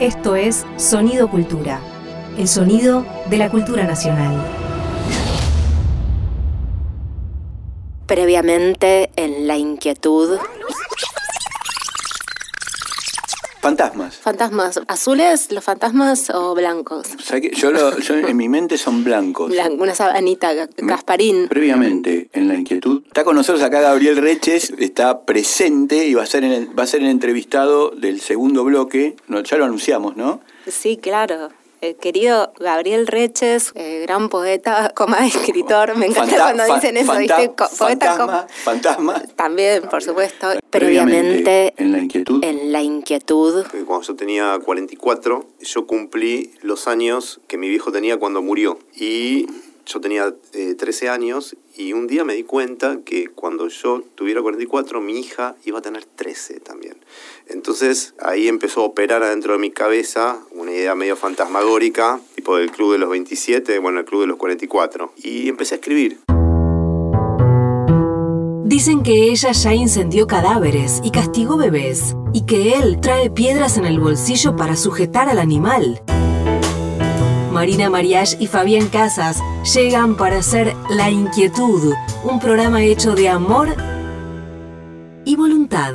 Esto es Sonido Cultura, el sonido de la cultura nacional. Previamente en La Inquietud. Fantasmas. Fantasmas. ¿Azules los fantasmas o blancos? O sea que yo, lo- yo en mi mente son blancos. Blan- una sabanita, Gasparín. Previamente, en la inquietud. Está con nosotros acá Gabriel Reches, está presente y va a ser, en el- va a ser el entrevistado del segundo bloque. No, ya lo anunciamos, ¿no? Sí, claro. El querido Gabriel Reches, eh, gran poeta, coma escritor. Me encanta Fanta- cuando dicen eso, fanta- ¿viste? Co- poeta, fantasma, fantasma. También, por supuesto. Previamente, Previamente en la inquietud. en La Inquietud. Eh, Cuando yo tenía 44, yo cumplí los años que mi viejo tenía cuando murió. Y yo tenía eh, 13 años y un día me di cuenta que cuando yo tuviera 44, mi hija iba a tener 13 también. Entonces ahí empezó a operar adentro de mi cabeza una idea medio fantasmagórica, tipo del club de los 27, bueno, el club de los 44. Y empecé a escribir. Dicen que ella ya incendió cadáveres y castigó bebés, y que él trae piedras en el bolsillo para sujetar al animal. Marina Mariach y Fabián Casas llegan para hacer La Inquietud, un programa hecho de amor y voluntad.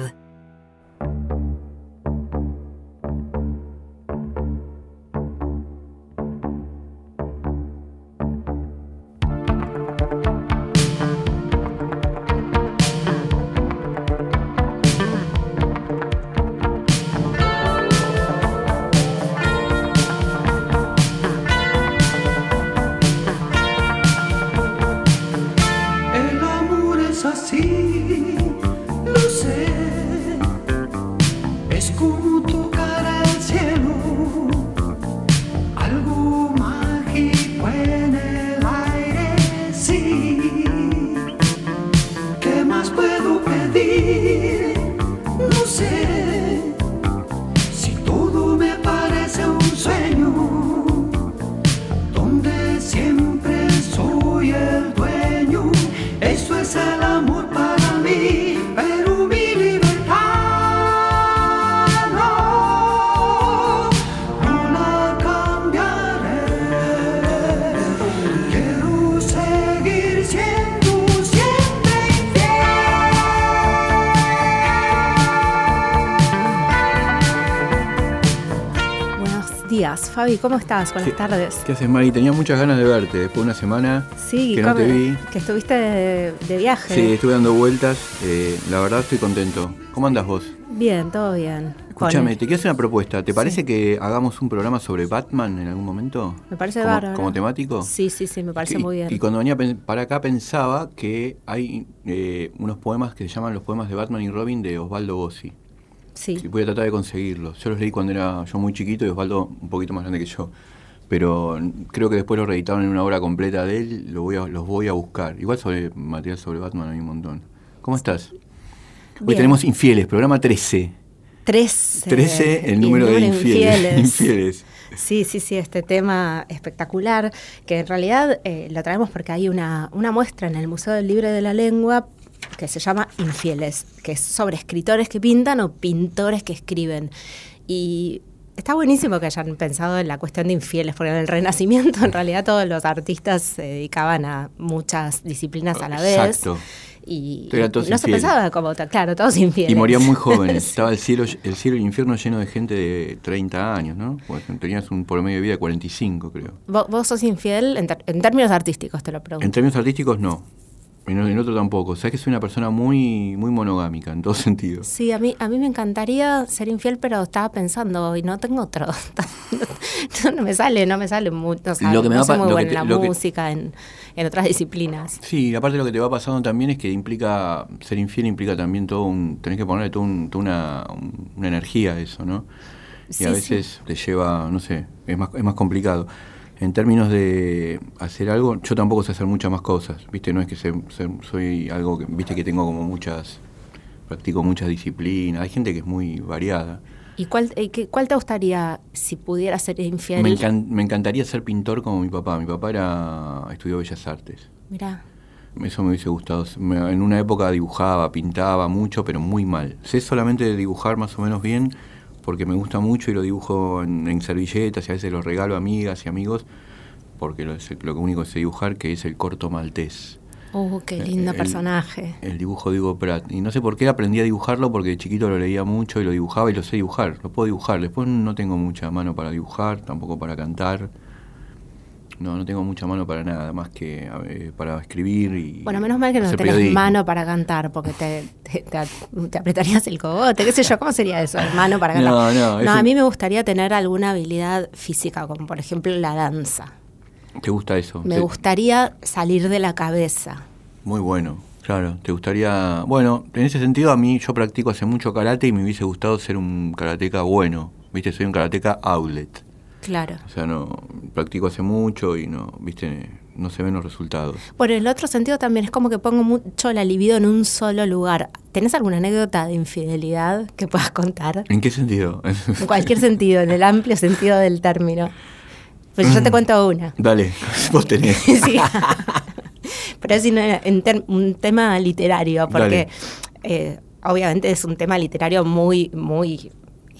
Fabi, ¿cómo estás? Buenas ¿Qué- tardes. ¿Qué haces, Mari? Tenía muchas ganas de verte después de una semana Sí, que no te ¿cómo- vi. que estuviste de, de viaje. Sí, estuve dando vueltas. eh, la verdad estoy contento. ¿Cómo andas vos? Bien, todo bien. Escúchame, te quiero hacer una propuesta. ¿Te parece que hagamos un programa sobre Batman en algún momento? Me parece como, bárbaro. ¿Como temático? Sí, sí, sí, me parece Y- muy bien. Y cuando venía para acá pensaba que hay eh, unos poemas que se llaman los poemas de Batman y Robin de Osvaldo Bossi. Sí. Y voy a tratar de conseguirlos. Yo los leí cuando era yo muy chiquito y Osvaldo un poquito más grande que yo. Pero creo que después los reeditaron en una obra completa de él, lo voy a- los voy a buscar. Igual sobre material sobre Batman hay un montón. ¿Cómo estás? Hoy tenemos Infieles, programa 13. 13. 13, el número de infieles. infieles. Sí, sí, sí, este tema espectacular, que en realidad eh, lo traemos porque hay una, una muestra en el Museo del Libre de la Lengua que se llama Infieles, que es sobre escritores que pintan o pintores que escriben. Y está buenísimo que hayan pensado en la cuestión de infieles, porque en el Renacimiento en realidad todos los artistas se dedicaban a muchas disciplinas a la vez. Exacto. Y Eran todos no se pensaba como, claro, todos infieles. Y morían muy jóvenes. Estaba el cielo, el cielo y el infierno lleno de gente de 30 años, ¿no? Pues tenías un promedio de vida de 45, creo. ¿Vos, vos sos infiel en, ter- en términos artísticos, te lo pregunto. En términos artísticos, no. En, en otro tampoco. Sabes que soy una persona muy, muy monogámica en todos sentidos. Sí, a mí, a mí me encantaría ser infiel, pero estaba pensando y no tengo otro. no, no me sale, no me sale mucho. O sea, Lo que me no va soy muy lo que en la que- música, en, en otras disciplinas. Sí, aparte lo que te va pasando también es que implica, ser infiel implica también todo un, tenés que ponerle toda un- toda una, un- una energía a eso, ¿no? Y Sí, a sí. veces te lleva, no sé, es más, es más complicado. En términos de hacer algo, yo tampoco sé hacer muchas más cosas, ¿viste? No es que se- se- soy algo que, ¿viste? Que tengo como muchas, practico muchas disciplinas. Hay gente que es muy variada. ¿Y cuál, eh, qué- cuál te gustaría si pudieras ser infiel? Me, encan- me encantaría ser pintor como mi papá. Mi papá era estudió Bellas Artes. Mirá, Eso me hubiese gustado. En una época dibujaba, pintaba mucho, pero muy mal. Sé solamente dibujar más o menos bien porque me gusta mucho y lo dibujo en, en servilletas y a veces lo regalo a amigas y amigos, porque lo, es- lo único que sé dibujar que es el corto maltés. Uh, qué lindo El- personaje. El dibujo de Hugo Pratt. Y no sé por qué aprendí a dibujarlo, porque de chiquito lo leía mucho y lo dibujaba y lo sé dibujar. Lo puedo dibujar. Después no tengo mucha mano para dibujar, tampoco para cantar. No, no tengo mucha mano para nada, más que eh, para escribir y. Bueno, menos mal que no tenés periodismo. mano para cantar, porque te, te, te- te apretarías el cogote, qué sé yo, ¿cómo sería eso? Mano para cantar. No, no, es a mí me gustaría tener alguna habilidad física, como por ejemplo la danza. ¿Te gusta eso? Me gustaría salir de la cabeza. Muy bueno, claro. ¿Te gustaría.? Bueno, en ese sentido, a mí yo practico hace mucho karate y me hubiese gustado ser un karateca bueno. ¿Viste? Soy un karateca outlet. Claro. O sea, no. Practico hace mucho y no. ¿Viste? No se ven los resultados. Por el otro sentido también es como que pongo mucho la libido en un solo lugar. ¿Tenés alguna anécdota de infidelidad que puedas contar? ¿En qué sentido? En cualquier sentido, en el amplio sentido del término. Pues yo te cuento una. Dale, vos tenés. Sí. Pero es en un tema literario, porque eh, obviamente es un tema literario muy, muy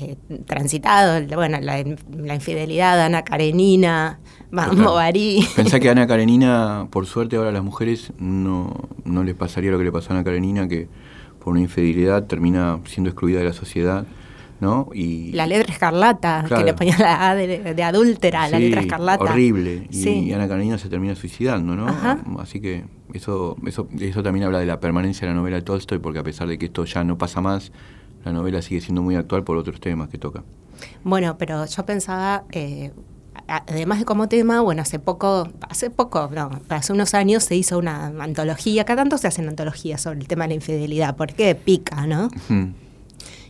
eh, transitado. Bueno, la, la infidelidad de Ana Karenina, Total. Bari. Pensá que Ana Karenina, por suerte ahora a las mujeres no, no les pasaría lo que le pasó a Ana Karenina, que por una infidelidad termina siendo excluida de la sociedad, ¿no? Y La letra escarlata, Claro. que le ponía la A de, de adúltera, la letra escarlata. Horrible. Y, Sí. y Ana Karenina se termina suicidando, ¿no? Ajá. Así que eso, eso, eso también habla de la permanencia de la novela de Tolstoy, porque a pesar de que esto ya no pasa más, la novela sigue siendo muy actual por otros temas que toca. Bueno, pero yo pensaba, eh, además de como tema, bueno, hace poco, hace poco, no, hace unos años se hizo una antología, acá tanto se hacen antologías sobre el tema de la infidelidad, porque pica, ¿no?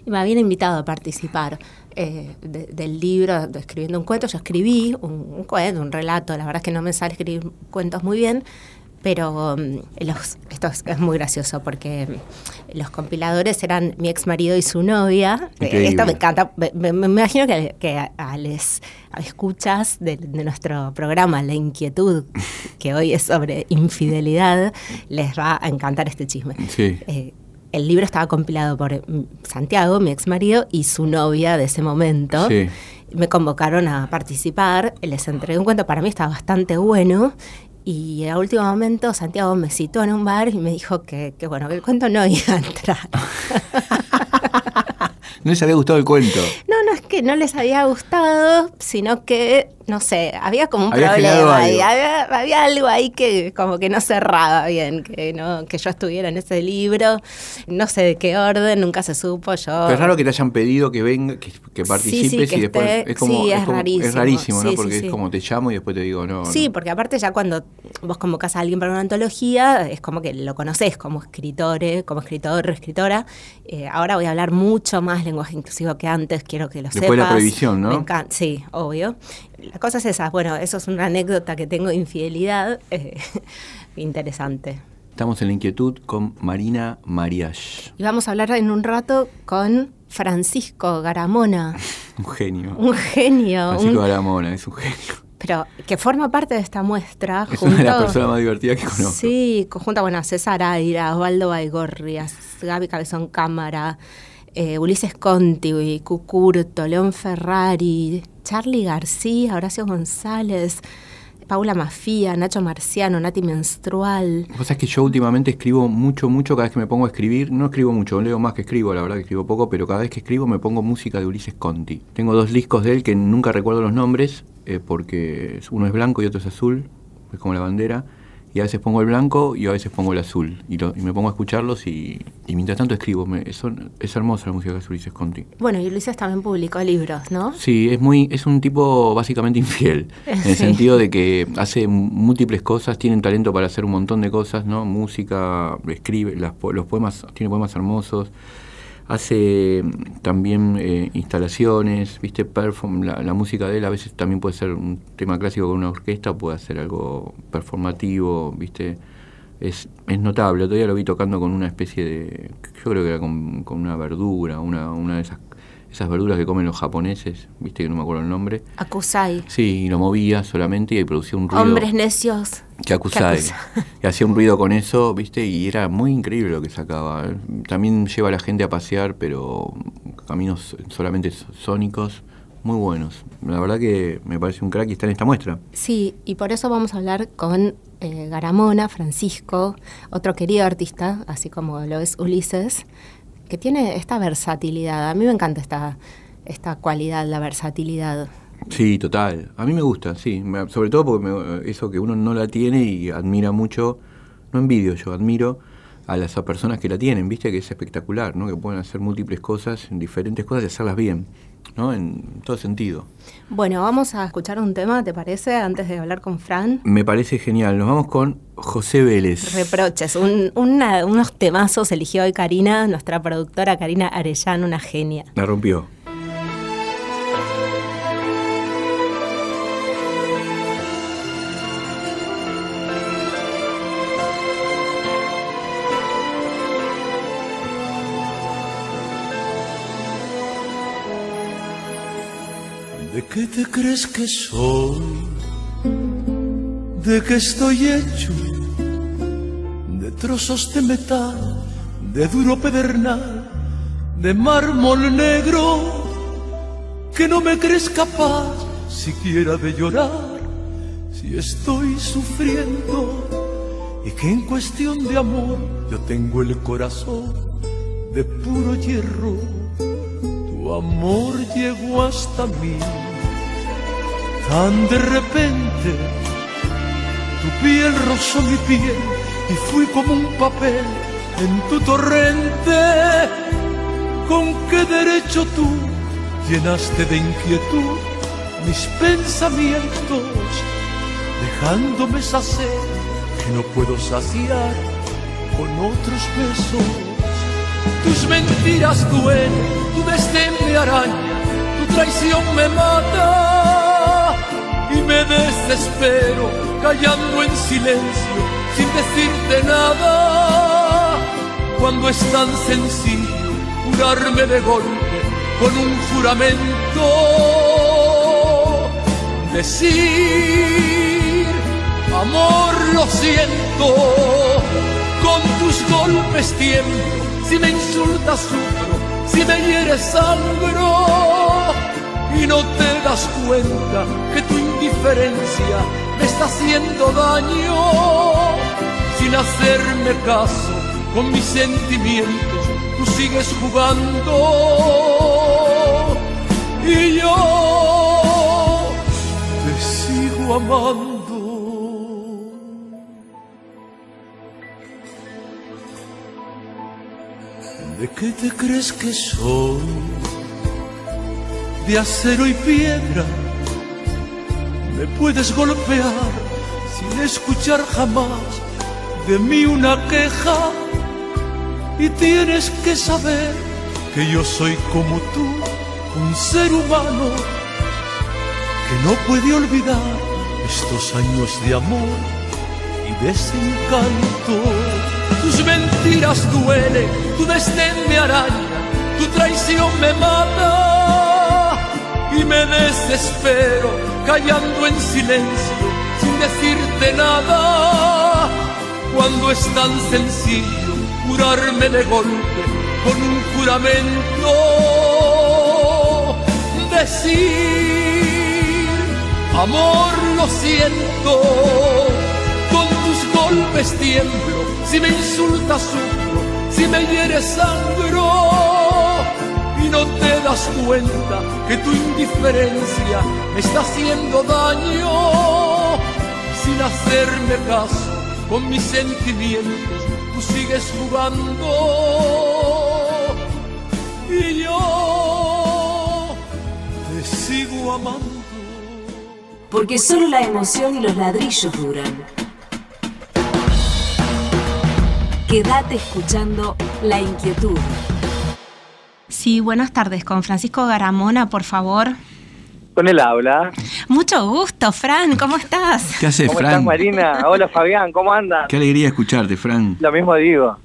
Y me habían invitado a participar eh, de- del libro, de escribiendo un cuento. Yo escribí un, un cuento, un relato. La verdad es que no me sale escribir cuentos muy bien, pero los, esto es, muy gracioso porque los compiladores eran mi ex marido y su novia. Eh, Increíble. esto me encanta. Me, imagino que, que a, a les a escuchas de, de nuestro programa La Inquietud, que hoy es sobre infidelidad, les va a encantar este chisme. Sí. Eh, el libro estaba compilado por mm, Santiago, mi ex marido, y su novia de ese momento. Sí. Me convocaron a participar, les entregué un cuento, para mí estaba bastante bueno. Y a último momento Santiago me citó en un bar y me dijo que, que bueno, que el cuento no iba a entrar. No les había gustado el cuento. No, no es que no les había gustado, sino que, no sé, había como un Había problema ahí. Había, había algo ahí que como que no cerraba bien, que no, que yo estuviera en ese libro. No sé de qué orden, nunca se supo. Yo Pero es raro que te hayan pedido que venga, que, que participes sí, que y después esté- es como, sí, es como- rarísimo. es rarísimo, ¿no? Porque es como te llamo y después te digo no. Sí, no. porque aparte ya cuando vos convocás a alguien para una antología, es como que lo conoces como escritor, eh, como escritor, escritora. Eh, ahora voy a hablar mucho más lenguaje inclusivo que antes, quiero que lo Después de la sepas. prohibición, ¿no? Me encanta, sí, obvio. La cosa es esa, bueno, eso es una anécdota que tengo de infidelidad eh, interesante. Estamos en la inquietud con Marina Mariach, Y vamos a hablar en un rato con Francisco Garamona, un genio. un genio, Francisco un- Garamona es un genio. pero que forma parte de esta muestra. Es una de las junto- personas más divertidas que conozco. Sí, conjunta, bueno, a César Aira, Osvaldo Baigorrias, Gaby Cabezón Cámara, eh, Ulises Conti, Cucurto, León Ferrari, Charlie García, Horacio González, Paula Mafía, Nacho Marciano, Nati Menstrual. Vos sabés que yo últimamente escribo mucho, mucho cada vez que me pongo a escribir. No escribo mucho, leo más que escribo, la verdad que escribo poco, pero cada vez que escribo me pongo música de Ulises Conti. Tengo dos discos de él que nunca recuerdo los nombres, eh, porque uno es blanco y otro es azul, es como la bandera. Y a veces pongo el blanco y a veces pongo el azul. Y, lo- y me pongo a escucharlos y, y mientras tanto escribo. Me- son- es hermosa la música que hace Ulises Conti. Bueno, y Ulises también publicó libros, ¿no? Sí, es muy, es un tipo básicamente infiel, en el sentido de que hace múltiples cosas, tiene un talento para hacer un montón de cosas, ¿no? Música, escribe, las los poemas, tiene poemas hermosos, hace mm, también eh, instalaciones, viste, perform, la, la música de él a veces también puede ser un tema clásico con una orquesta, puede ser algo performativo, viste. Es, es notable, día lo vi tocando con una especie de, yo creo que era con, con una verdura, una, una de esas, esas verduras que comen los japoneses, viste que no me acuerdo el nombre. Akusai. Sí, y lo movía solamente y producía un ruido. Hombres necios. Que acusai. Yakuza. Y hacía un ruido con eso, ¿viste? Y era muy increíble lo que sacaba. También lleva a la gente a pasear, pero caminos solamente sónicos, muy buenos. La verdad que me parece un crack y está en esta muestra. Sí, y por eso vamos a hablar con eh, Garamona, Francisco, otro querido artista, así como lo es Ulises, que tiene esta versatilidad. A mí me encanta esta, esta cualidad, la versatilidad. Sí, total. A mí me gusta, sí. Me- Sobre todo porque me- eso que uno no la tiene y admira mucho, no envidio yo, admiro a las personas que la tienen, viste que es espectacular, ¿no? Que pueden hacer múltiples cosas, diferentes cosas y hacerlas bien, ¿no? En todo sentido. Bueno, vamos a escuchar un tema, ¿te parece? Antes de hablar con Fran. Me parece genial. Nos vamos con José Vélez. Reproches, un- una- unos temazos eligió hoy Karina, nuestra productora Karina Arellano, una genia. La rompió. Qué te crees que soy? ¿De qué estoy hecho? De trozos de metal, de duro pedernal, de mármol negro, que no me crees capaz siquiera de llorar si estoy sufriendo y que en cuestión de amor yo tengo el corazón de puro hierro. Tu amor llegó hasta mí tan de repente. Tu piel rozó mi piel y fui como un papel en tu torrente. ¿Con qué derecho tú llenaste de inquietud mis pensamientos, dejándome sacer que no puedo saciar con otros besos? Tus mentiras duelen, tu desdén me araña, tu traición me mata y me desespero callando en silencio sin decirte nada. Cuando es tan sencillo jurarme de golpe con un juramento, decir amor lo siento, con tus golpes tiemblo, si me insultas sufro, si me hieres sangro y no te das cuenta que tu indiferencia me está haciendo daño sin hacerme caso con mis sentimientos tú sigues jugando y yo te sigo amando ¿De qué te crees que soy? De acero y piedra. Me puedes golpear sin escuchar jamás de mí una queja. Y tienes que saber que yo soy como tú, un ser humano que no puede olvidar estos años de amor y desencanto. Tus mentiras duelen, tu desdén me araña, tu traición me mata y me desespero callando en silencio sin decirte nada. Cuando es tan sencillo jurarme de golpe con un juramento, decir amor lo siento, con tus golpes tiemblo, si me insultas sufro, si me hieres sangro no te das cuenta que tu indiferencia me está haciendo daño sin hacerme caso con mis sentimientos tú sigues jugando y yo te sigo amando Porque solo la emoción y los ladrillos duran. Quédate escuchando La Inquietud. Sí, buenas tardes, con Francisco Garamona, por favor. Con el habla. Mucho gusto, Fran, ¿cómo estás? ¿Qué haces, ¿Cómo Fran? estás, Marina? Hola, Fabián, ¿cómo andas? Qué alegría escucharte, Fran. Lo mismo digo.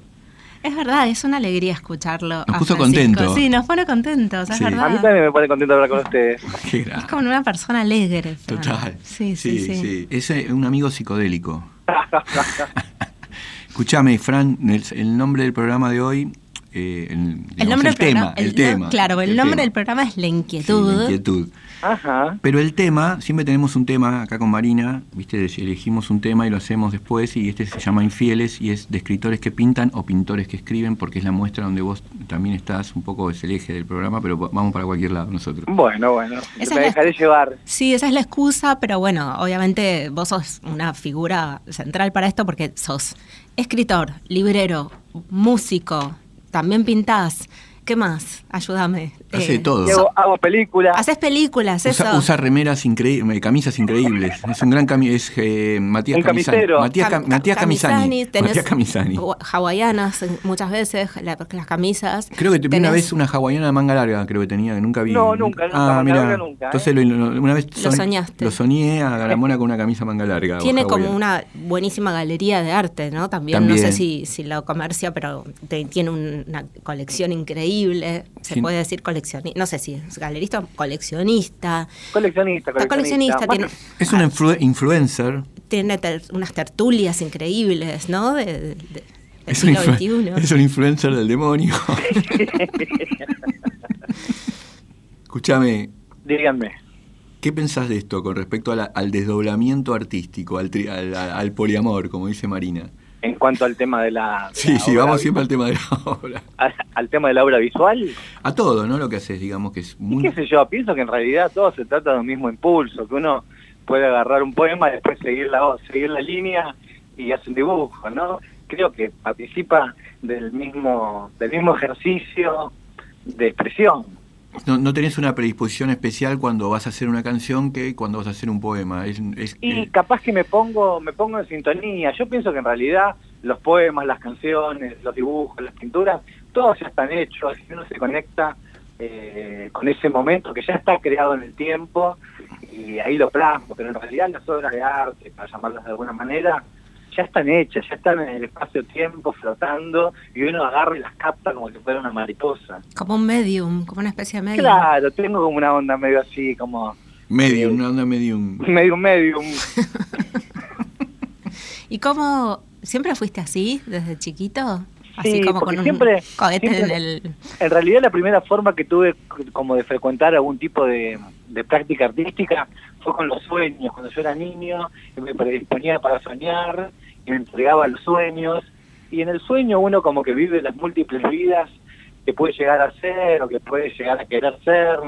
Es verdad, es una alegría escucharlo. Nos puso Francisco. contento. Sí, nos pone contentos, es Sí. verdad. A mí también me pone contento hablar con ustedes. Qué Es como una persona alegre. Fran. Total. Sí, sí, sí. Es eh, un amigo psicodélico. Escúchame, Fran, el, el nombre del programa de hoy eh, el, nombre el del programa. tema, el, no- tema. Claro, el, nombre tema. del programa es La Sí, Inquietud. la inquietud. Ajá. Pero el tema, siempre tenemos un tema acá con Marina, ¿viste? Elegimos un tema y lo hacemos después, y este se llama Infieles, y es de escritores que pintan o pintores que escriben, porque es la muestra donde vos también estás, un poco es el eje del programa, pero va- vamos para cualquier lado nosotros. Bueno, bueno. Esa me la- dejaré llevar. Sí, esa es la excusa, pero bueno, obviamente vos sos una figura central para esto porque sos escritor, librero, músico, también pintás. ¿Qué más? Ayúdame. Hace Eh, todo. Hago, hago películas. Haces películas, Usa, eso. usa remeras increíbles, camisas increíbles. Es un gran cami es eh, Matías Un Camisani. camisero. Matías, Cam- Cam- Matías Camisani. tenés Matías Camisani. Hawaianas eh, muchas veces, la- las camisas. Creo que te vi una vez una hawaiana de manga larga, creo que tenía, que nunca vi. No, nunca, nunca, Ah, mira. ¿eh? Entonces lo- lo- una vez Lo soñaste. Lo soñé a Garamona con una camisa manga larga. Tiene como una buenísima galería de arte, ¿no? También, no También. sé si, si lo comercia, pero te- tiene un- una colección increíble. Se Sí. puede decir coleccionista, no sé si es galerista o coleccionista. Coleccionista, Está coleccionista, Bueno, tiene, Es una influ- influencer. tiene ter- unas tertulias increíbles, ¿no? De, de- de- del Es un, siglo influ- XXI. es un influencer del demonio. Escúchame, díganme. ¿qué pensás de esto con respecto a la- al desdoblamiento artístico, al, tri- al- al poliamor, como dice Marina? En cuanto al tema de la. de Sí, la sí, obra vamos siempre al tema de la obra. Al, al tema de la obra visual. A todo, ¿no? Lo que haces, digamos que es Y muy... qué sé yo, pienso que en realidad todo se trata de un mismo impulso, que uno puede agarrar un poema, después seguir la, seguir la línea y hace un dibujo, ¿no? Creo que participa del mismo, del mismo ejercicio de expresión. No, no tenés una predisposición especial cuando vas a hacer una canción que cuando vas a hacer un poema. Es, es- Y capaz que me pongo, me pongo en sintonía. Yo pienso que en realidad los poemas, las canciones, los dibujos, las pinturas, todos ya están hechos y uno se conecta eh, con ese momento que ya está creado en el tiempo y ahí lo plasmo. Pero en realidad las obras de arte, para llamarlas de alguna manera, ya están hechas, ya están en el espacio-tiempo flotando y uno agarra y las capta como si fuera una mariposa. Como un medium, como una especie de medium. Claro, tengo como una onda medio así, como medium, una onda medium. medio medium. ¿Y cómo siempre fuiste así desde chiquito? Así Sí, como con un siempre- cohete siempre- en el... En realidad la primera forma que tuve como de frecuentar algún tipo de, de práctica artística fue con los sueños, cuando yo era niño me predisponía para soñar y me entregaba a los sueños. Y en el sueño uno como que vive las múltiples vidas que puede llegar a ser o que puede llegar a querer ser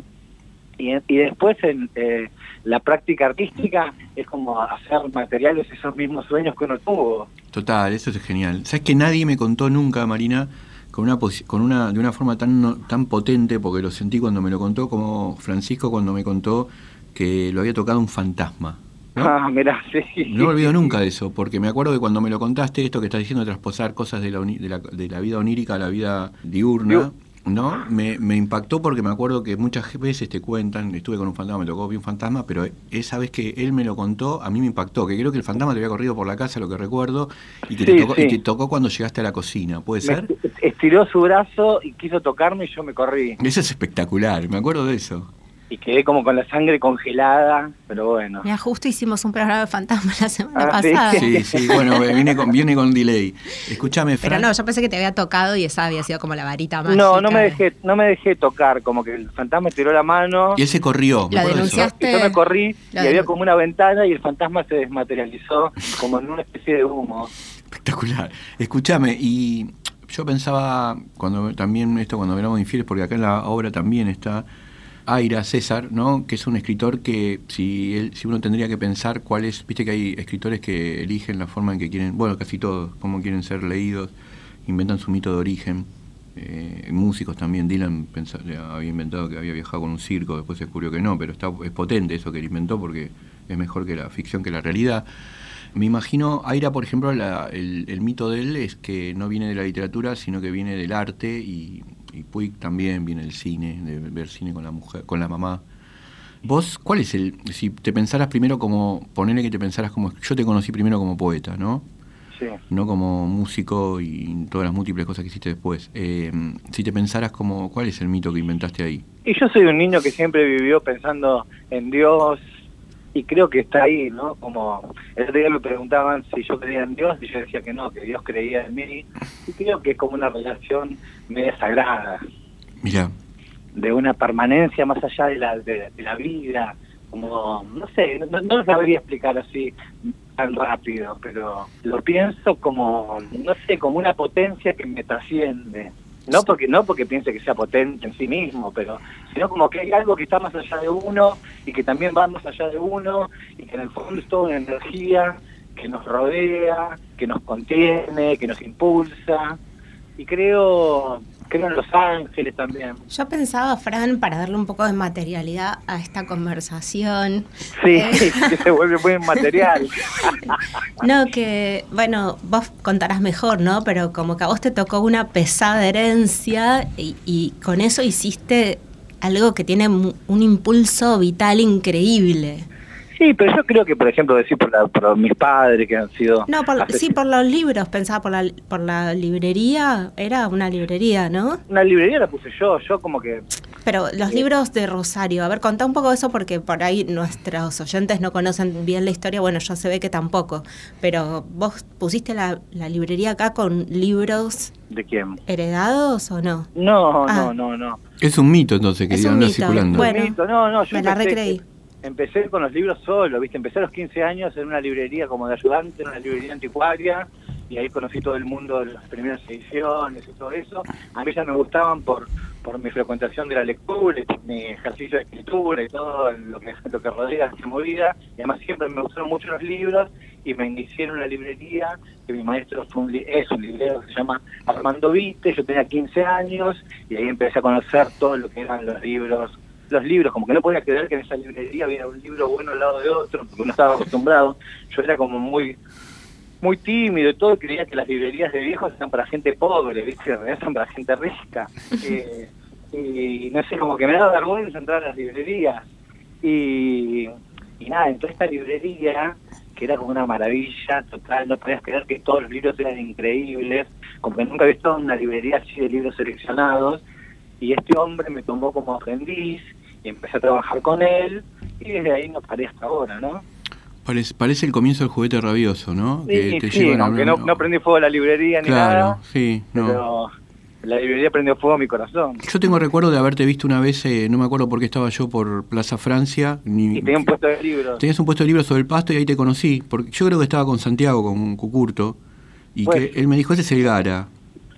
y, y después en eh, la práctica artística es como hacer materiales esos mismos sueños que uno tuvo. Total, eso es genial. ¿Sabes que nadie me contó nunca, Marina, con una con una de una forma tan no- tan potente porque lo sentí cuando me lo contó como Francisco cuando me contó que lo había tocado un fantasma. ¿no? Ah, mirá, sí. No me olvido nunca de eso, porque me acuerdo que cuando me lo contaste, esto que estás diciendo, de trasposar cosas de la, de la, de la vida onírica a la vida diurna, Diur- ¿no? Me, me impactó porque me acuerdo que muchas veces te cuentan, estuve con un fantasma, me tocó, vi un fantasma, pero esa vez que él me lo contó, a mí me impactó, que creo que el fantasma te había corrido por la casa, lo que recuerdo, y que te, tocó, sí. y te tocó cuando llegaste a la cocina, ¿puede Me ser? est- estiró su brazo y quiso tocarme y yo me corrí. Eso es espectacular, me acuerdo de eso. Y quedé como con la sangre congelada, pero bueno. Mira, justo hicimos un programa de fantasmas la semana Ah, ¿sí? pasada. Sí, sí, bueno, viene con, viene con delay. Escúchame, Pero Fran. no, yo pensé que te había tocado y esa había sido como la varita mágica. No, no me dejé, no me dejé tocar, como que el fantasma tiró la mano Y él se corrió, me La denunciaste. yo me corrí y había como una ventana y el fantasma se desmaterializó como en una especie de humo. Espectacular. Escúchame, y yo pensaba, cuando también esto cuando hablamos de infieles, porque acá en la obra también está Aira César, ¿no? que es un escritor que si él, si uno tendría que pensar cuál es, viste que hay escritores que eligen la forma en que quieren, bueno, casi todos, cómo quieren ser leídos, inventan su mito de origen. Eh, músicos también, Dylan pensa- había inventado que había viajado con un circo, después se descubrió que no, pero está, es potente eso que él inventó porque es mejor que la ficción que la realidad. Me imagino, Aira, por ejemplo, la- el, el mito de él es que no viene de la literatura, sino que viene del arte y, y Puig también viene del cine, de ver cine con la mujer, con la mamá. Vos, ¿cuál es el, si te pensaras primero como, ponele que te pensaras como, yo te conocí primero como poeta, ¿no? Sí. No como músico y todas las múltiples cosas que hiciste después. Eh, si te pensaras como, ¿cuál es el mito que inventaste ahí? Y yo soy un niño que siempre vivió pensando en Dios, y creo que está ahí, ¿no? Como el otro día me preguntaban si yo creía en Dios y yo decía que no, que Dios creía en mí y creo que es como una relación media sagrada, Mira, de una permanencia más allá de la, de, de la vida, como, no sé, no, no lo sabría explicar así tan rápido, pero lo pienso como, no sé, como una potencia que me trasciende. No porque no porque piense que sea potente en sí mismo, pero sino como que hay algo que está más allá de uno y que también va más allá de uno y que en el fondo es toda una energía que nos rodea, que nos contiene, que nos impulsa. Y creo, creo en los ángeles también. Yo pensaba, Fran, para darle un poco de materialidad a esta conversación. Sí, eh, que se vuelve muy material. No, que, bueno, vos contarás mejor, ¿no? Pero como que a vos te tocó una pesada herencia y, y con eso hiciste algo que tiene un impulso vital increíble. Sí, pero yo creo que, por ejemplo, decir por, la- por mis padres que han sido... No, por, sí, por los libros, pensaba por la, por la librería, era una librería, ¿no? Una librería la puse yo, yo como que... Pero los libros de Rosario, a ver, contá un poco eso porque por ahí nuestros oyentes no conocen bien la historia, bueno, yo se ve que tampoco, pero vos pusiste la, la librería acá con libros ¿De quién? heredados o no? No, Ah. no, no, no. es un mito entonces que Es ya anda mito. circulando. Bueno, Bonito. no, no, yo me la recreí. Empecé con los libros solo, ¿viste? Empecé a los 15 años en una librería como de ayudante, en una librería anticuaria, y ahí conocí todo el mundo de las primeras ediciones y todo eso. A mí ya me gustaban por por mi frecuentación de la lectura, mi ejercicio de escritura y todo lo que, lo que rodea esta movida. Y además siempre me gustaron mucho los libros y me inicié en una librería, que mi maestro fue un es un librero que se llama Armando Vite, yo tenía 15 años y ahí empecé a conocer todo lo que eran los libros los libros, como que no podía creer que en esa librería había un libro bueno al lado de otro, porque no estaba acostumbrado. Yo era como muy muy tímido y todo, creía que las librerías de viejos eran para gente pobre, ¿viste? Son para gente rica. Eh, y no sé, como que me daba vergüenza entrar a las librerías. Y, y nada, a esta librería, que era como una maravilla total, no podías creer que todos los libros eran increíbles, como que nunca había estado en una librería así de libros seleccionados. Y este hombre me tomó como aprendiz y empecé a trabajar con él y desde ahí no paré hasta ahora, ¿no? Parece, parece el comienzo del juguete rabioso, ¿no? Que te sí, llevan a- aunque no, no prendí fuego a la librería ni Claro, nada, sí, no. pero la librería prendió fuego a mi corazón. Yo tengo recuerdo de haberte visto una vez, eh, no me acuerdo por qué estaba yo por Plaza Francia. Ni, Y tenía un puesto de libros. Tenías un puesto de libros sobre el pasto y ahí te conocí. Porque yo creo que estaba con Santiago, con Cucurto, y Pues- que él me dijo, ese es el Gara.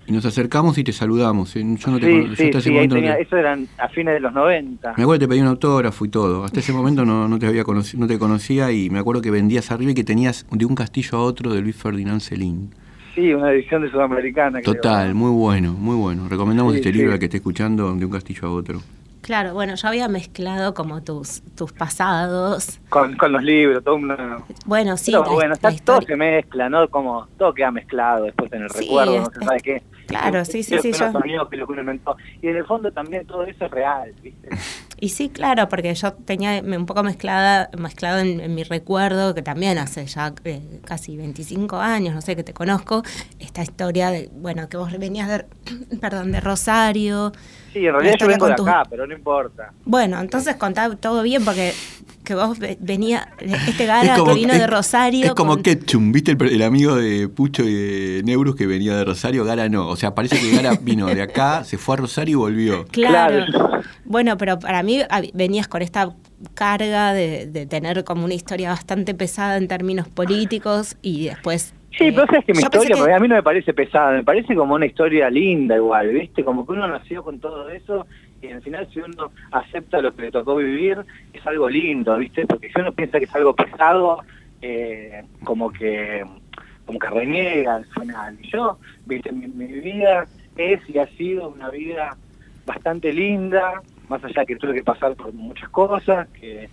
Y nos acercamos y te saludamos. eh, Yo no te sí, yo sí, hasta ese sí, tenía, te- eso eran a fines de los 90. Me acuerdo que te pedí un autógrafo y todo. Hasta ese momento no, no te había conocido, no te conocía y me acuerdo que vendías arriba y que tenías de un castillo a otro de Luis Ferdinand Celín. Sí, una edición de Sudamericana. creo. Total, muy bueno, muy bueno. Recomendamos este libro al que esté escuchando de un castillo a otro. Claro, bueno, yo había mezclado como tus, tus pasados. Con, con los libros, todo una... Bueno, sí, Pero la- bueno, está, todo se mezcla, ¿no? Como todo queda mezclado después en el Sí, recuerdo, no se sabe qué. claro, sí, sí, sí, yo- que lo. Y en el fondo también todo eso es real, ¿viste? Y sí, claro, porque yo tenía un poco mezclada, mezclado en, en mi recuerdo, que también hace ya eh, casi 25 años, no sé, que te conozco, esta historia de, bueno, que vos venías de, perdón, de Rosario. Sí, en realidad yo vengo de tu- acá, pero no importa. Bueno, entonces contá todo bien, porque que vos ve- venía, este Gara que vino de Rosario. Es como con- Ketchum, ¿viste? El, el amigo de Pucho y de Neurus que venía de Rosario, Gara no. O sea, parece que Gara vino de acá, se fue a Rosario y volvió. Claro. Claro. Bueno, pero para mí hab- venías con esta carga de, de tener como una historia bastante pesada en términos políticos y después... Sí, pero sabes que mi yo historia, que- a mí no me parece pesada, me parece como una historia linda igual, ¿viste? Como que uno nació con todo eso y al final si uno acepta lo que le tocó vivir, es algo lindo, ¿viste? Porque si uno piensa que es algo pesado, eh, como que como que reniega al final. Y yo, ¿viste? Mi, mi vida es y ha sido una vida bastante linda, más allá que tuve que pasar por muchas cosas que,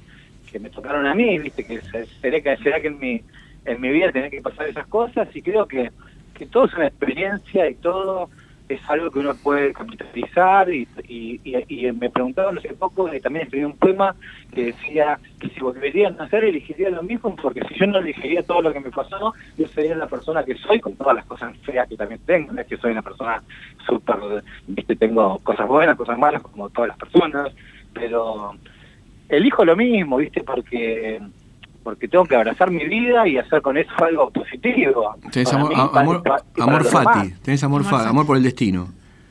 que me tocaron a mí, ¿viste? Que se- será que, será que en mi en mi vida tener que pasar esas cosas y creo que, que todo es una experiencia y todo es algo que uno puede capitalizar y, y, me preguntaban hace poco y también escribí un poema que decía que si volvería a nacer elegiría lo mismo porque si yo no elegiría todo lo que me pasó yo sería la persona que soy con todas las cosas feas que también tengo no es que soy una persona súper viste tengo cosas buenas cosas malas como todas las personas pero elijo lo mismo, ¿viste? Porque porque tengo que abrazar mi vida y hacer con eso algo positivo. Tenés amor, mí, a- para- amor, para- y para amor los fati, tenés amor, Amor fa- fati. amor por el destino,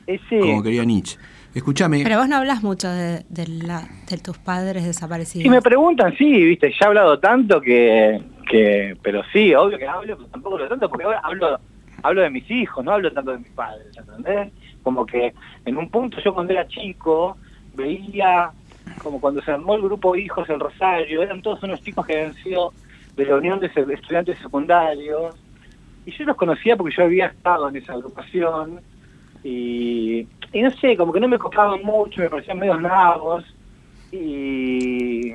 Ese, como quería Nietzsche. Escúchame, Pero vos no hablas mucho de, de la- de tus padres desaparecidos. Si me preguntan, sí, viste, ya he hablado tanto que, que pero sí, obvio que hablo, pero tampoco lo tanto, porque ahora hablo, hablo de mis hijos, no hablo tanto de mis padres, ¿entendés? Como que en un punto yo cuando era chico veía como cuando se armó el grupo Hijos el Rosario, eran todos unos chicos que habían sido de la Unión de Estudiantes Secundarios, y yo los conocía porque yo había estado en esa agrupación, y, y no sé, como que no me copaban mucho, me parecían medio nabos, y,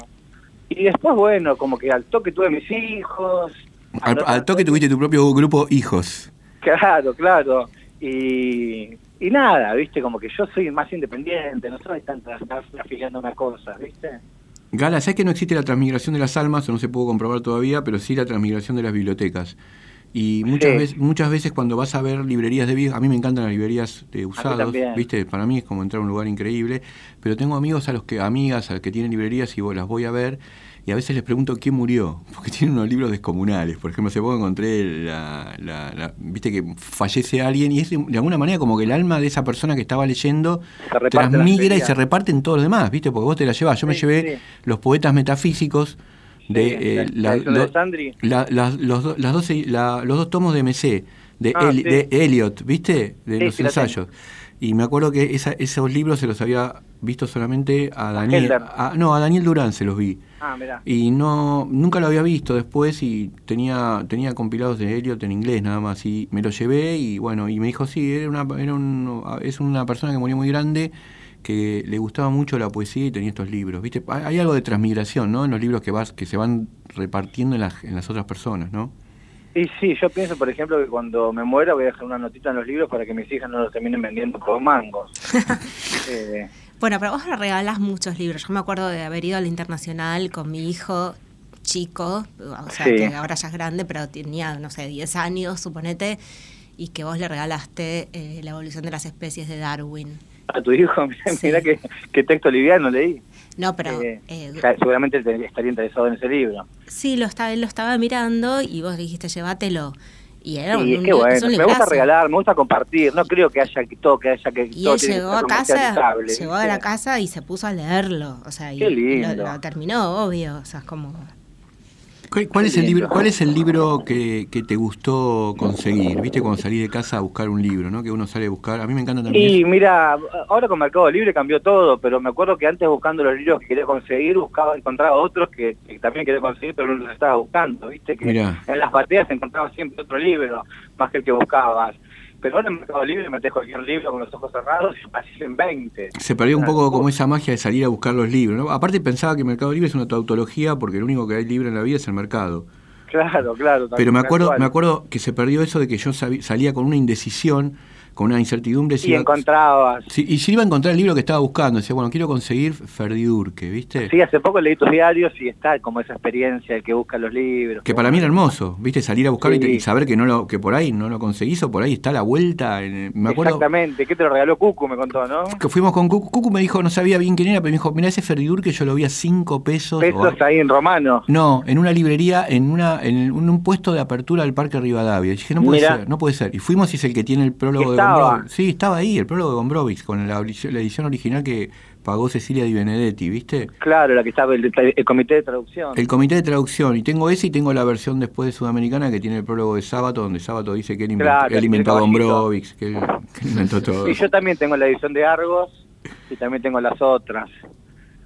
y después, bueno, como que al toque tuve mis hijos. al, al toque tuviste tu propio grupo hijos. Claro, claro. Y, y nada, viste, como que yo soy más independiente, no soy tan estar afiliándome a cosas, viste. Gala, ¿sabes que no existe la transmigración de las almas? O no se pudo comprobar todavía, pero sí la transmigración de las bibliotecas. Y muchas, Sí. veces, muchas veces cuando vas a ver librerías de viejos, a mí me encantan las librerías de usados. ¿viste? Para mí es como entrar a un lugar increíble, pero tengo amigos a los que, amigas a los que tienen librerías y las voy a ver y a veces les pregunto quién murió, porque tienen unos libros descomunales. Por ejemplo, hace poco encontré, la, la- la- viste que fallece alguien y es de, de alguna manera como que el alma de esa persona que estaba leyendo transmigra y se reparte en todos los demás, ¿viste? Porque vos te la llevas. Yo me llevé sí. los poetas metafísicos de, los, dos, la- los dos tomos de MC, de, Ah, Eli- sí. de Eliot, ¿viste? De los ensayos. Y me acuerdo que esa- esos libros se los había visto solamente a Daniel. A- no, a Daniel Durán se los vi. Ah, mirá. Y no nunca lo había visto después y tenía tenía compilados de Eliot en inglés nada más y me lo llevé y bueno, y me dijo, "Sí, era una era un- es una persona que murió muy grande que le gustaba mucho la poesía y tenía estos libros, ¿viste? Hay, hay algo de transmigración, ¿no? En los libros que vas que se van repartiendo en las, en las otras personas, ¿no? Y sí, yo pienso, por ejemplo, que cuando me muera voy a dejar una notita en los libros para que mis hijas no los terminen vendiendo por mangos. Eh, Bueno, pero vos regalás muchos libros. Yo me acuerdo de haber ido al Internacional con mi hijo chico, o sea, Sí. que ahora ya es grande, pero tenía, no sé, 10 años, suponete, y que vos le regalaste eh, La evolución de las especies de Darwin. a tu hijo, mirá, Sí. qué, qué texto liviano leí. No, pero Eh, eh, seguramente estaría interesado en ese libro. sí, lo estaba, él lo estaba mirando y vos dijiste, llévatelo. Y era un, Sí, un- es bueno. un Me gusta regalar, me gusta compartir. No creo que haya que todo, que haya que Y todo él que llegó a casa, llegó a la casa y se puso a leerlo. O sea, y Qué lindo. Lo, lo terminó, obvio. O sea, es como. ¿Cuál, es el libro, ¿Cuál es el libro que, que te gustó conseguir? ¿Viste cuando salí de casa a buscar un libro, ¿no? Que uno sale a buscar. A mí me encanta también. Y eso. mira, ahora con Mercado Libre cambió todo, pero me acuerdo que antes buscando los libros que quería conseguir, buscaba, encontraba otros que, que también quería conseguir, pero no los estaba buscando, ¿viste? Que Mirá. en las bateas encontraba siempre otro libro, más que el que buscabas. Pero ahora en Mercado Libre metes cualquier libro con los ojos cerrados y aparecen 20. Se perdió un Ah, poco oh. como esa magia de salir a buscar los libros, ¿no? Aparte pensaba que Mercado Libre es una tautología porque lo único que hay libre en la vida es el mercado. Claro, claro. Pero me acuerdo, me acuerdo que se perdió eso de que yo salía con una indecisión, con una incertidumbre. si Y iba- encontrabas. si- y si iba a encontrar el libro que estaba buscando, decía, bueno, quiero conseguir Ferdidurque, ¿viste? Sí, hace poco leí tus diarios y está como esa experiencia de que busca los libros. Que para mí era hermoso, ¿viste? Salir a buscarlo y te- Sí. y, saber que no lo que por ahí no lo conseguís o por ahí está la vuelta. en- me acuerdo Exactamente, que te lo regaló Cucu, me contó, ¿no? que fuimos con Cucu, Cucu me dijo, no sabía bien quién era, pero me dijo, mira ese Ferdidurque yo lo vi a cinco pesos. Pesos ahí en romano. No, en una librería, en una en un, un puesto de apertura del Parque Rivadavia. Y dije, no puede ser, no puede ser. Y fuimos y es el que tiene el prólogo de Estaba. Sí, estaba ahí, el prólogo de Gombrowicz, con la, edición original que pagó Cecilia Di Benedetti, ¿viste? Claro, la que estaba el, el comité de traducción. El comité de traducción, y tengo ese y tengo la versión después de Sudamericana que tiene el prólogo de Sábato, donde Sábato dice que él inventó, Claro, él inventó a. Gombrowicz, que él, que inventó todo. Y yo también tengo la edición de Argos y también tengo las otras.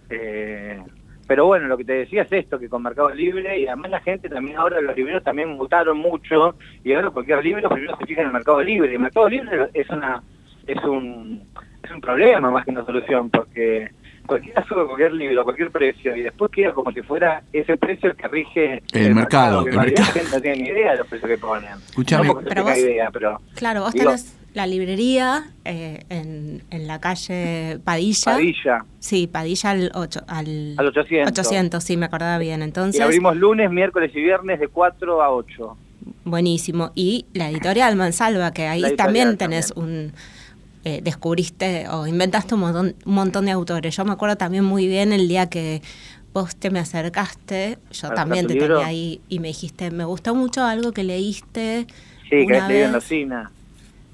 Eh, pero bueno, lo que te decía es esto, que con Mercado Libre, y además la gente también ahora los libreros también mutaron mucho, y ahora cualquier libro primero se fija en el Mercado Libre, y el Mercado Libre es una es un es un problema más que una solución, porque cualquiera sube cualquier libro, cualquier precio, y después queda como si fuera ese precio el que rige El mercado, que el en realidad mercado. la gente no tiene ni idea de los precios que ponen. Escuchame. No porque Pero vos- idea, pero... Claro, vos Digo- tenés la librería eh, en, en la calle Padilla. Padilla. Sí, Padilla al, ocho, al, Al 800. 800, sí, me acordaba bien. Y Entonces, abrimos lunes, miércoles y viernes de 4 a 8. buenísimo. Y la editorial Mansalva, que ahí también tenés un... eh, descubriste o inventaste un montón, un montón de autores. Yo me acuerdo también muy bien el día que vos te me acercaste, yo ¿A también te libro? tenía ahí y me dijiste, me gustó mucho algo que leíste Sí, que has leído en la usina.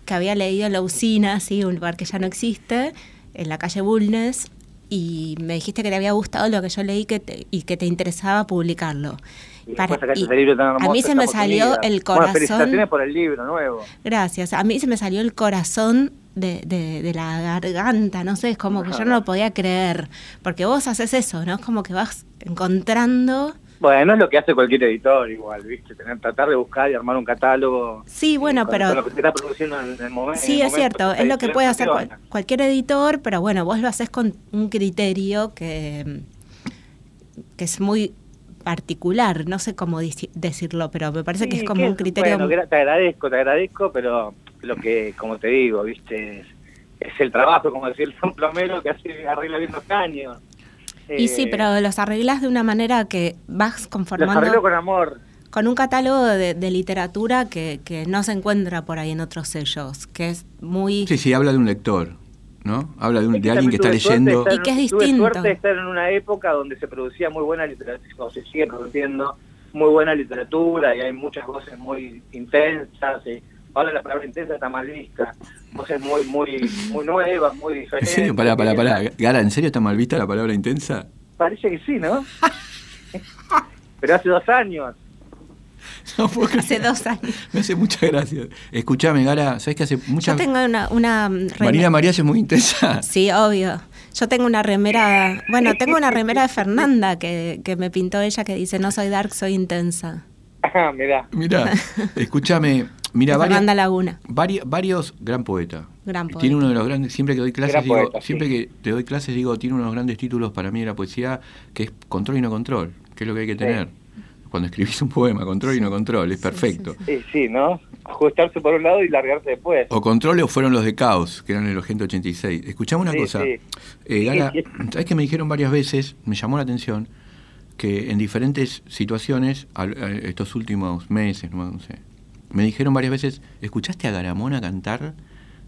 Que había leído la usina, sí, un lugar que ya no existe, en la calle Bulnes, y me dijiste que te había gustado lo que yo leí que te- y que te interesaba publicarlo. Y Para- y ese libro tan a mí se me salió el Bueno, corazón. felicitaciones por el libro nuevo. Gracias. A mí se me salió el corazón de, de- de la garganta, no sé, es como que yo no lo podía creer. Porque vos haces eso, ¿no? Es como que vas encontrando. Bueno, es lo que hace cualquier editor igual, ¿viste? Tener, tratar de buscar y armar un catálogo. Sí, bueno, con- pero- Con lo que se está produciendo en el momento. Sí, es cierto, es lo que puede hacer cual- cualquier editor, pero bueno, vos lo haces con un criterio que, que es muy particular, no sé cómo decirlo, pero me parece que es como un criterio... Bueno, te agradezco, te agradezco, pero lo que, como te digo, ¿viste? Es, es el trabajo, como decir un plomero que hace arregla bien los caños. Y sí, Eh, pero los arreglas de una manera que vas Los conformando... arreglo con amor. con un catálogo de, de literatura que, que no se encuentra por ahí en otros sellos, que es muy... Sí, sí, habla de un lector, ¿no? Habla de, un- de alguien que está leyendo. estar Y que es en- tuve distinto. suerte de estar en una época donde se producía muy buena literatura, o se sigue produciendo muy buena literatura y hay muchas voces muy intensas. y ahora la palabra intensa está mal vista. Voces muy, muy, muy nuevas, muy ¿En diferentes. serio? Pará, pará, pará. Gara, ¿en serio está mal vista la palabra intensa? Parece que sí, ¿no? Pero hace dos años. No puedo creer. Hace dos años. Me hace mucha gracia. Escuchame, Gara, ¿sabes que hace Yo muchas... tengo una... una remera- Marina María es muy intensa. Sí, obvio. Yo tengo una remera, bueno, tengo una remera de Fernanda que, que me pintó ella que dice, no soy dark, soy intensa. Ah, mirá. Mira, escúchame, mira, varias- Laguna. vari- varios, gran poeta. Gran poeta. Tiene uno de los grandes, siempre que doy clases, digo, poeta, sí. siempre que te doy clases digo, tiene uno de los grandes títulos para mí de la poesía, que es control y no control, que es lo que hay que tener. Cuando escribís un poema, control y no control, es perfecto. Sí, sí, ¿no? Ajustarse por un lado y largarse después. O control o fueron los de Caos, que eran el 86. Escuchame una cosa. Eh, Gara, Sí, ¿sabes que me dijeron varias veces? Me llamó la atención que en diferentes situaciones, al- a- estos últimos meses, no, sé, me dijeron varias veces, ¿escuchaste a Garamona cantar?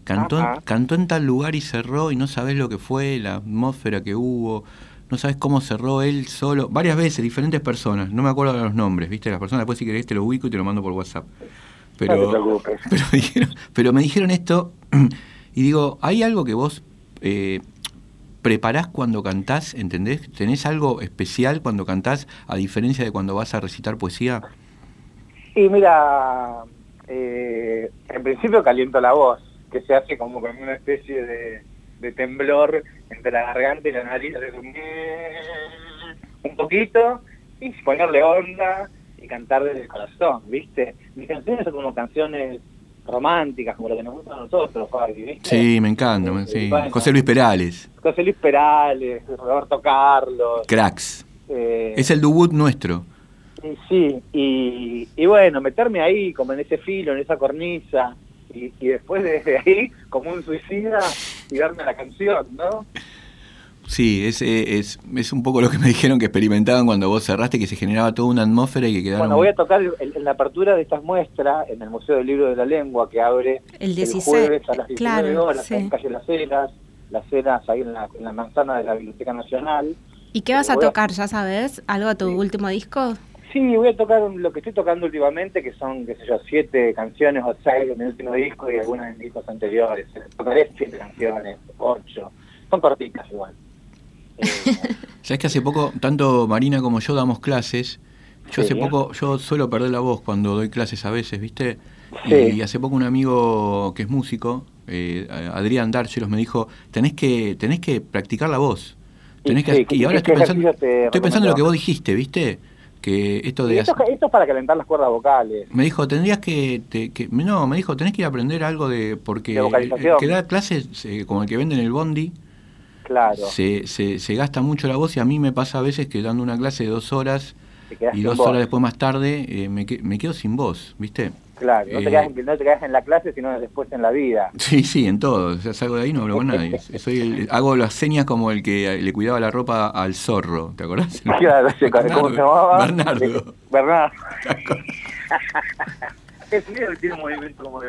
Cantó, Ajá. cantó en tal lugar y cerró y no sabes lo que fue, la atmósfera que hubo, no sabes cómo cerró él solo, varias veces, diferentes personas, no me acuerdo de los nombres, ¿viste? Las personas, después si querés te lo ubico y te lo mando por WhatsApp. Pero, No te preocupes. pero, dijeron- pero me dijeron esto y digo, ¿hay algo que vos eh, preparás cuando cantás, entendés? ¿Tenés algo especial cuando cantás a diferencia de cuando vas a recitar poesía? Y mira, eh, en principio caliento la voz, que se hace como con una especie de, de temblor entre la garganta y la nariz, un poquito, y ponerle onda y cantar desde el corazón, ¿viste? Mis canciones son como canciones románticas, como lo que nos gusta a nosotros, Fabi, ¿viste? Sí, me encanta. Sí. bueno. José Luis Perales, José Luis Perales, Roberto Carlos. cracks. eh, Es el debut nuestro. Y sí, y, y bueno, meterme ahí como en ese filo, en esa cornisa, y, y después desde ahí, como un suicida, tirarme a la canción, ¿no? Sí, es, eh, es, es un poco lo que me dijeron que experimentaban cuando vos cerraste, que se generaba toda una atmósfera y que quedaron... Bueno, voy a tocar el- en la apertura de estas muestras en el Museo del Libro de la Lengua, que abre El el 16, jueves a las 19 claro, horas, sí. en calle Las Heras, Las Heras ahí en la, en la manzana de la Biblioteca Nacional. ¿Y qué vas a a- tocar, ya sabes? ¿Algo de tu Sí. último disco? Sí, voy a tocar lo que estoy tocando últimamente, que son, qué sé yo, siete canciones o seis en el último disco y algunas en discos anteriores. Tocaré siete canciones, ocho. Son cortitas igual. Eh, Sabes que hace poco, tanto Marina como yo damos clases. Yo hace poco, yo suelo perder la voz cuando doy clases a veces, ¿viste? Sí. Y hace poco un amigo que es músico, eh, Adrián Dárchelos, me dijo, tenés que, tenés que practicar la voz. Y Tenés que, sí, y ¿qué- ahora estoy pensando, estoy pensando en lo que vos dijiste, ¿viste? Que esto de... esto, esto es para calentar las cuerdas vocales. Me dijo, tendrías que, te- que- No, me dijo, tenés que ir a aprender algo de... Porque De el- vocalización. el que da clases, eh, como el que vende en el bondi, Claro. se, se, se gasta mucho la voz y a mí me pasa a veces que dando una clase de dos horas y dos voz. horas después más tarde eh, me, que- me quedo sin voz, ¿viste? Claro, no, Eh, te quedas, en- no te quedas en la clase, sino después en la vida. Sí, sí, en todo. O sea, salgo de ahí y no hablo con nadie. Soy el- hago las señas como el que le cuidaba la ropa al zorro, ¿te acordás? Claro, sí, ¿cómo se llamaba? Bernardo. Bernardo. Es que tiene un movimiento como de.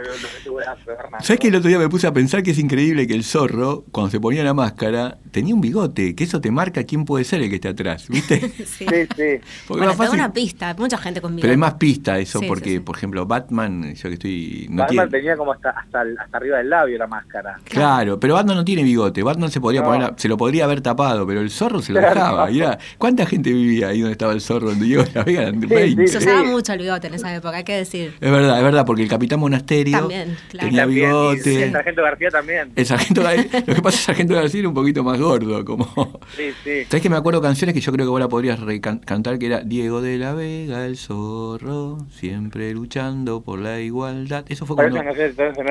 ¿Sabes que el otro día me puse a pensar que es increíble que el zorro, cuando se ponía la máscara, tenía un bigote? Que eso te marca quién puede ser el que está atrás, ¿viste? Sí. Sí. Porque Bueno, es más fácil- una pista, mucha gente con Pero hay más pista eso, Sí, porque, sí. por ejemplo, Batman, yo que estoy. No Batman tiene, tenía como hasta, hasta, el- hasta arriba del labio la máscara. Claro, pero Batman no tiene bigote. Batman se podría No. poner, se lo podría haber tapado, pero el zorro se lo dejaba. Y era- ¿Cuánta gente vivía ahí donde estaba el zorro? Donde llegó la Vega, sí, 20. Se usaba mucho el bigote en esa época, hay que decir. Es verdad, es verdad, porque el capitán Monasterio También, claro. tenía También, y bigote. el sargento García también. El sargento Gar- lo que pasa es que el sargento García era un poquito más gordo, como. Sí, sí. ¿Sabes que me acuerdo canciones que yo creo que vos la podrías cantar? Que era Diego de la Vega, el zorro, siempre luchando por la igualdad. Eso fue cuando.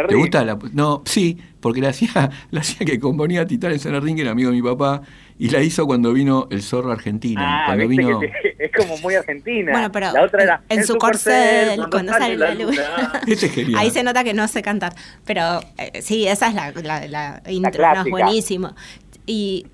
¿Te gusta? La, no, sí, porque la hacía, la hacía que componía Titán en Ring, que era amigo de mi papá, y la hizo cuando vino el zorro argentino. Ah, cuando viste vino. te- es como muy argentina. Bueno, pero la otra era en su corcel, cuando sale la luz. Este es genial. Ahí se nota que no sé cantar. Pero eh, sí, esa es la, la, la intro, ¿no? es buenísimo. Y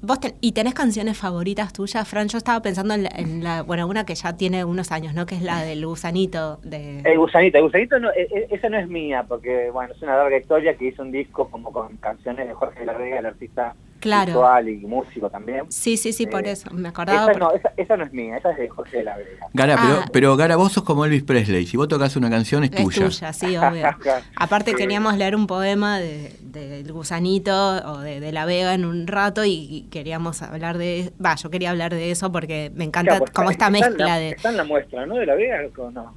vos ten- y tenés canciones favoritas tuyas, Fran. Yo estaba pensando en la, en la- bueno, una que ya tiene unos años, ¿no? Que es la del gusanito de. El gusanito, el gusanito no, e- e- esa no es mía, porque bueno, es una larga historia que hizo un disco como con canciones de Jorge Larrega, el artista Claro. visual y músico también. Sí, sí, sí, por Eh, eso. Me acordaba. Esa no, porque- esa, esa no es mía, esa es de Jorge Larrega. Gara, pero, Ah. pero Gara, vos sos como Elvis Presley. Si vos tocas una canción, es Es tuya. tuya, sí, obvio. Aparte Sí. queríamos leer un poema de- del gusanito o de, de la Vega en un rato y, y queríamos hablar de... Va, yo quería hablar de eso porque me encanta Claro, pues, como esta está mezcla la- de... Está en la muestra, ¿no? De la Vega, ¿o no?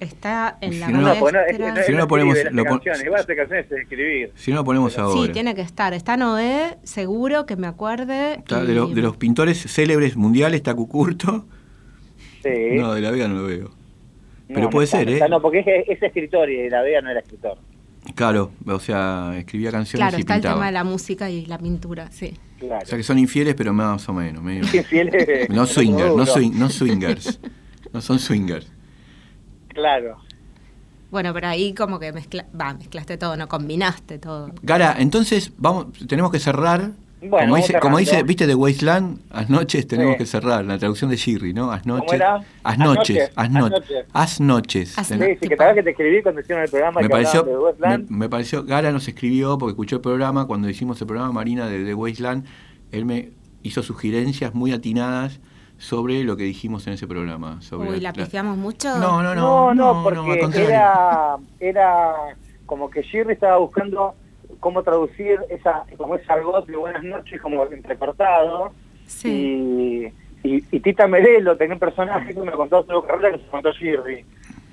Está en la Si no, Si no lo ponemos- lo pon- escribir. Si no lo ponemos ahora. Sí, tiene que estar. Está Noé, seguro que me acuerde. Está y- de, lo- de los pintores célebres mundiales está Cucurto. Sí. No, de la Vega no lo veo. No, pero no puede está, ser, no ¿eh? está, No, porque es, es escritor y la Vega no era escritor. Claro, o sea, escribía canciones Claro, y está el tema de la música y la pintura, sí. Claro. O sea que son infieles, pero más o menos. medio- Infieles, No swingers, no, swing- no swingers. No son swingers. Claro. Bueno, pero ahí como que mezcla, va, mezclaste todo, no combinaste todo. Gara, entonces vamos, tenemos que cerrar. Bueno, como dice, como dice, viste de Wasteland, as noches tenemos Sí. que cerrar. La traducción de Shirri, ¿no? As noches. era? As As noches. noches, As as no- noches. as noches. As Sí, sí, que tal vez que te escribí cuando hicieron el programa me que pareció, de me, me pareció, Gara nos escribió porque escuchó el programa, cuando hicimos el programa Marina de The Wasteland, él me hizo sugerencias muy atinadas sobre lo que dijimos en ese programa. Sobre Uy, la pifiamos mucho. No, no, No, no, no, porque era, era como que Shirley estaba buscando cómo traducir esa, como ese argot de buenas noches como entrecortado. Sí. Y, y, y Tita Merelo tenía un personaje que me contó su carrera que se contó Shirley.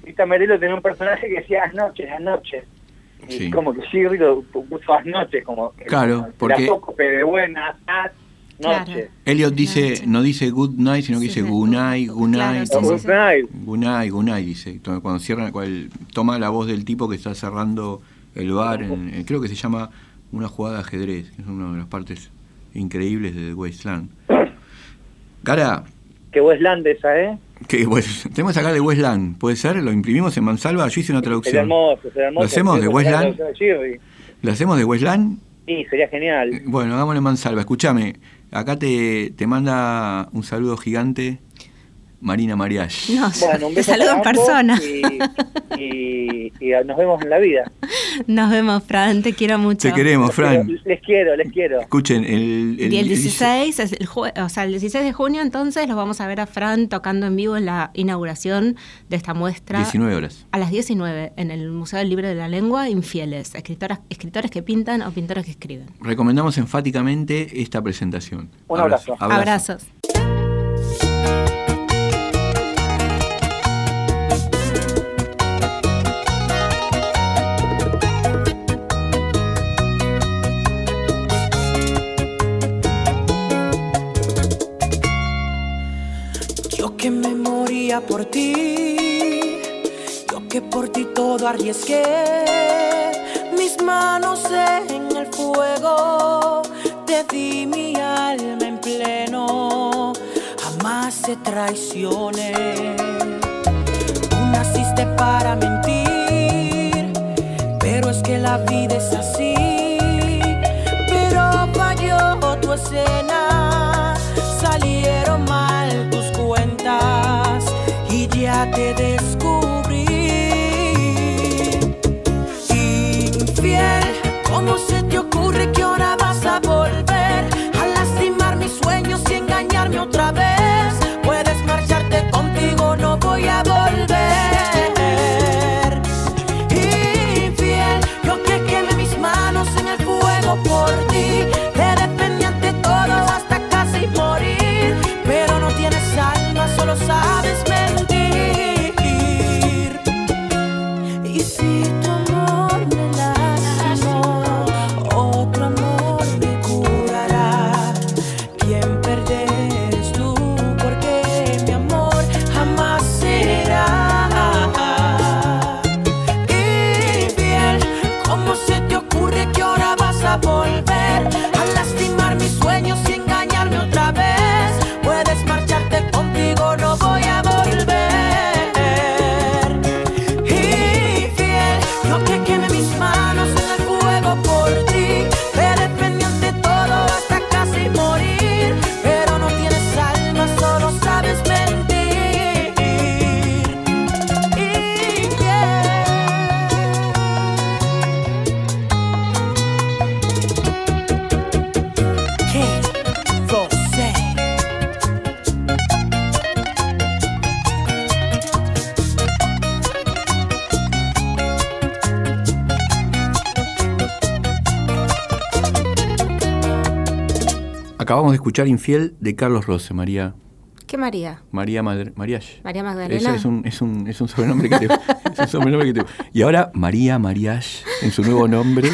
Tita Merelo tenía un personaje que decía las noches, las noches. Y Sí. como que Shirley lo puso las noches, como que Claro, la porque- tócope de buenas noches. Elliot dice, Noche. no dice good night, sino que Sí, dice good night, good Claro, night. Good night. Good night, good night, dice. Cuando cierra, cual, toma la voz del tipo que está cerrando el bar, en- en- creo que se llama una jugada de ajedrez, que es una de las partes increíbles de The Wasteland. Gara, Que Westland esa, ¿eh? que tenemos sacar de Westland, ¿puede ser? ¿Lo imprimimos en Mansalva? Yo hice una Sería traducción. hermoso, sería hermoso. ¿Lo hacemos de Westland? ¿Lo hacemos de Westland? Sí, sería genial. Bueno, hagámoslo en Mansalva. Escúchame, acá te, te manda un saludo gigante Marina Mariach. No, Bueno, un te saludo en persona. Y, y- y nos vemos en la vida. Nos vemos, Fran, te quiero mucho. Te queremos, Fran. Les quiero, les quiero. Escuchen, el, Y el 16, es el jue- o sea, el 16 de junio entonces los vamos a ver a Fran tocando en vivo en la inauguración de esta muestra 19 horas. a las 19 en el Museo del Libro de la Lengua, Infieles, escritoras, escritores que pintan o pintores que escriben. Recomendamos enfáticamente esta presentación. Un abrazo. Abrazos. Yo por ti, yo que por ti todo arriesgué, mis manos en el fuego, te di mi alma en pleno, jamás te traicioné. Tú naciste para mentir, pero es que la vida es así, sabes escuchar Infiel de Carlos Rose, María. ¿Qué María? María Madre. María Ese Magdalena. es un, es, un, es un sobrenombre que te es un sobrenombre que te- Y ahora María Mariash, en su nuevo nombre,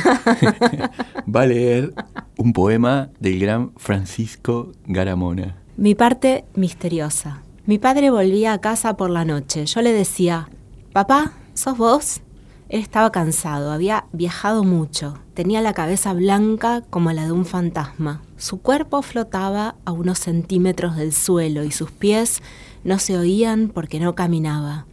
va a leer un poema del gran Francisco Garamona. Mi parte misteriosa. Mi padre volvía a casa por la noche. Yo le decía, papá, ¿sos vos? Él estaba cansado, había viajado mucho. Tenía la cabeza blanca como la de un fantasma. Su cuerpo flotaba a unos centímetros del suelo y sus pies no se oían porque no caminaba.